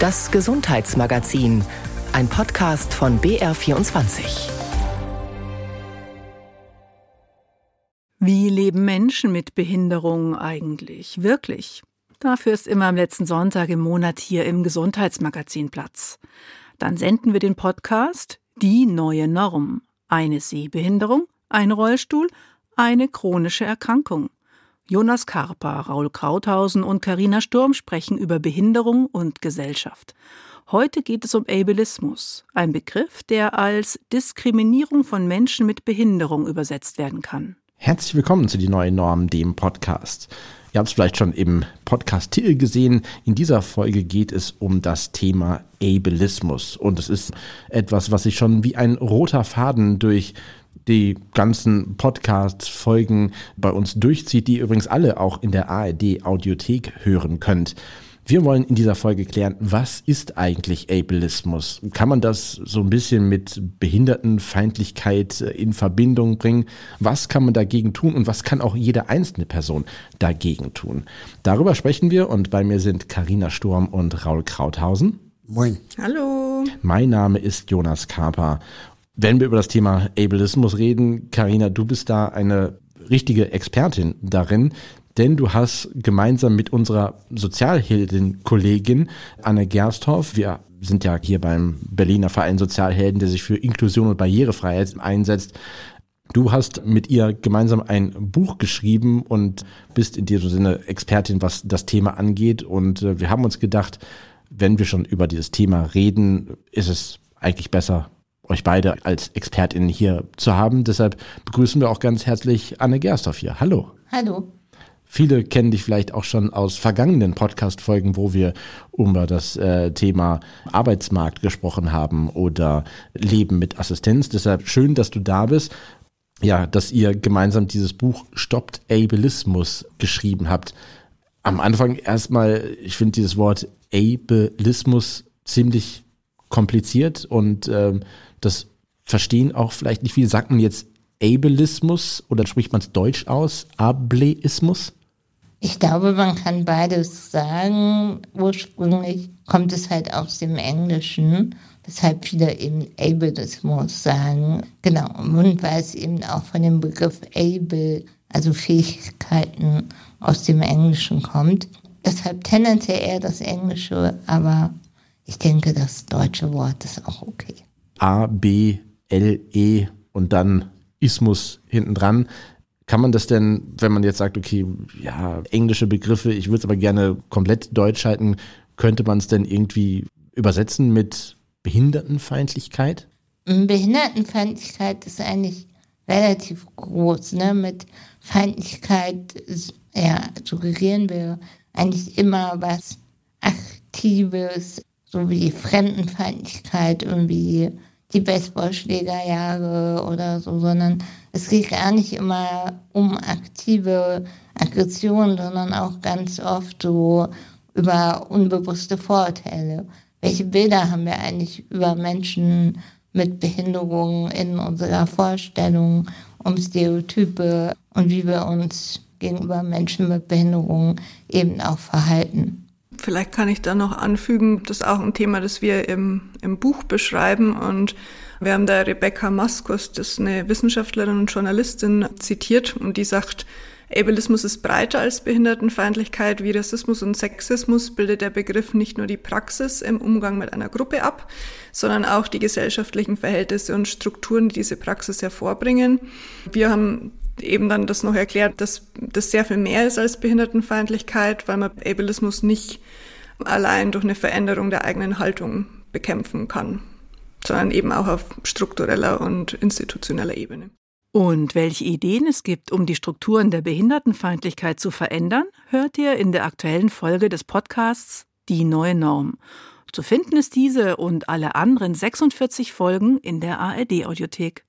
Das Gesundheitsmagazin, ein Podcast von BR24. Wie leben Menschen mit Behinderung eigentlich wirklich? Dafür ist immer am letzten Sonntag im Monat hier im Gesundheitsmagazin Platz. Dann senden wir den Podcast Die neue Norm. Eine Sehbehinderung, ein Rollstuhl, eine chronische Erkrankung. Jonas Karper, Raul Krauthausen und Karina Sturm sprechen über Behinderung und Gesellschaft. Heute geht es um Ableismus, ein Begriff, der als Diskriminierung von Menschen mit Behinderung übersetzt werden kann. Herzlich willkommen zu Die Neue Norm, dem Podcast. Ihr habt es vielleicht schon im Podcast-Titel gesehen. In dieser Folge geht es um das Thema Ableismus. Und es ist etwas, was sich schon wie ein roter Faden durch die ganzen Podcast-Folgen bei uns durchzieht, die ihr übrigens alle auch in der ARD-Audiothek hören könnt. Wir wollen in dieser Folge klären, was ist eigentlich Ableismus? Kann man das so ein bisschen mit Behindertenfeindlichkeit in Verbindung bringen? Was kann man dagegen tun und was kann auch jede einzelne Person dagegen tun? Darüber sprechen wir und bei mir sind Karina Sturm und Raul Krauthausen. Moin. Hallo. Mein Name ist Jonas Kaper wenn wir über das Thema Ableismus reden, Karina, du bist da eine richtige Expertin darin, denn du hast gemeinsam mit unserer Sozialheldin-Kollegin Anne Gersthoff, wir sind ja hier beim Berliner Verein Sozialhelden, der sich für Inklusion und Barrierefreiheit einsetzt, Du hast mit ihr gemeinsam ein Buch geschrieben und bist in diesem Sinne Expertin, was das Thema angeht. Und äh, wir haben uns gedacht, wenn wir schon über dieses Thema reden, ist es eigentlich besser, euch beide als Expertinnen hier zu haben. Deshalb begrüßen wir auch ganz herzlich Anne Gerstorff hier. Hallo. Hallo. Viele kennen dich vielleicht auch schon aus vergangenen Podcast-Folgen, wo wir über das äh, Thema Arbeitsmarkt gesprochen haben oder Leben mit Assistenz. Deshalb schön, dass du da bist. Ja, dass ihr gemeinsam dieses Buch Stoppt Ableismus geschrieben habt. Am Anfang erstmal, ich finde dieses Wort Ableismus ziemlich kompliziert und ähm, das verstehen auch vielleicht nicht viele. Sagt man jetzt Ableismus oder spricht man es deutsch aus? Ableismus? Ich glaube, man kann beides sagen. Ursprünglich kommt es halt aus dem Englischen, weshalb viele eben Ableismus sagen. Genau, und weil es eben auch von dem Begriff able, also Fähigkeiten aus dem Englischen kommt. Deshalb tendenziell eher das Englische, aber ich denke, das deutsche Wort ist auch okay. A, B, L, E und dann Ismus hinten dran. Kann man das denn, wenn man jetzt sagt, okay, ja, englische Begriffe, ich würde es aber gerne komplett deutsch halten, könnte man es denn irgendwie übersetzen mit Behindertenfeindlichkeit? Behindertenfeindlichkeit ist eigentlich relativ groß. Ne? Mit Feindlichkeit ja, suggerieren wir eigentlich immer was Aktives, so wie Fremdenfeindlichkeit, irgendwie die Baseballschlägerjahre oder so, sondern es geht gar nicht immer um aktive Aggression, sondern auch ganz oft so über unbewusste Vorurteile. Welche Bilder haben wir eigentlich über Menschen mit Behinderungen in unserer Vorstellung, um Stereotype und wie wir uns gegenüber Menschen mit Behinderungen eben auch verhalten? Vielleicht kann ich da noch anfügen, das ist auch ein Thema, das wir im, im Buch beschreiben und wir haben da Rebecca Maskus, das ist eine Wissenschaftlerin und Journalistin, zitiert und die sagt, Ableismus ist breiter als Behindertenfeindlichkeit. Wie Rassismus und Sexismus bildet der Begriff nicht nur die Praxis im Umgang mit einer Gruppe ab, sondern auch die gesellschaftlichen Verhältnisse und Strukturen, die diese Praxis hervorbringen. Wir haben eben dann das noch erklärt, dass das sehr viel mehr ist als Behindertenfeindlichkeit, weil man Ableismus nicht allein durch eine Veränderung der eigenen Haltung bekämpfen kann, sondern eben auch auf struktureller und institutioneller Ebene. Und welche Ideen es gibt, um die Strukturen der Behindertenfeindlichkeit zu verändern, hört ihr in der aktuellen Folge des Podcasts Die neue Norm. Zu finden ist diese und alle anderen 46 Folgen in der ARD-Audiothek.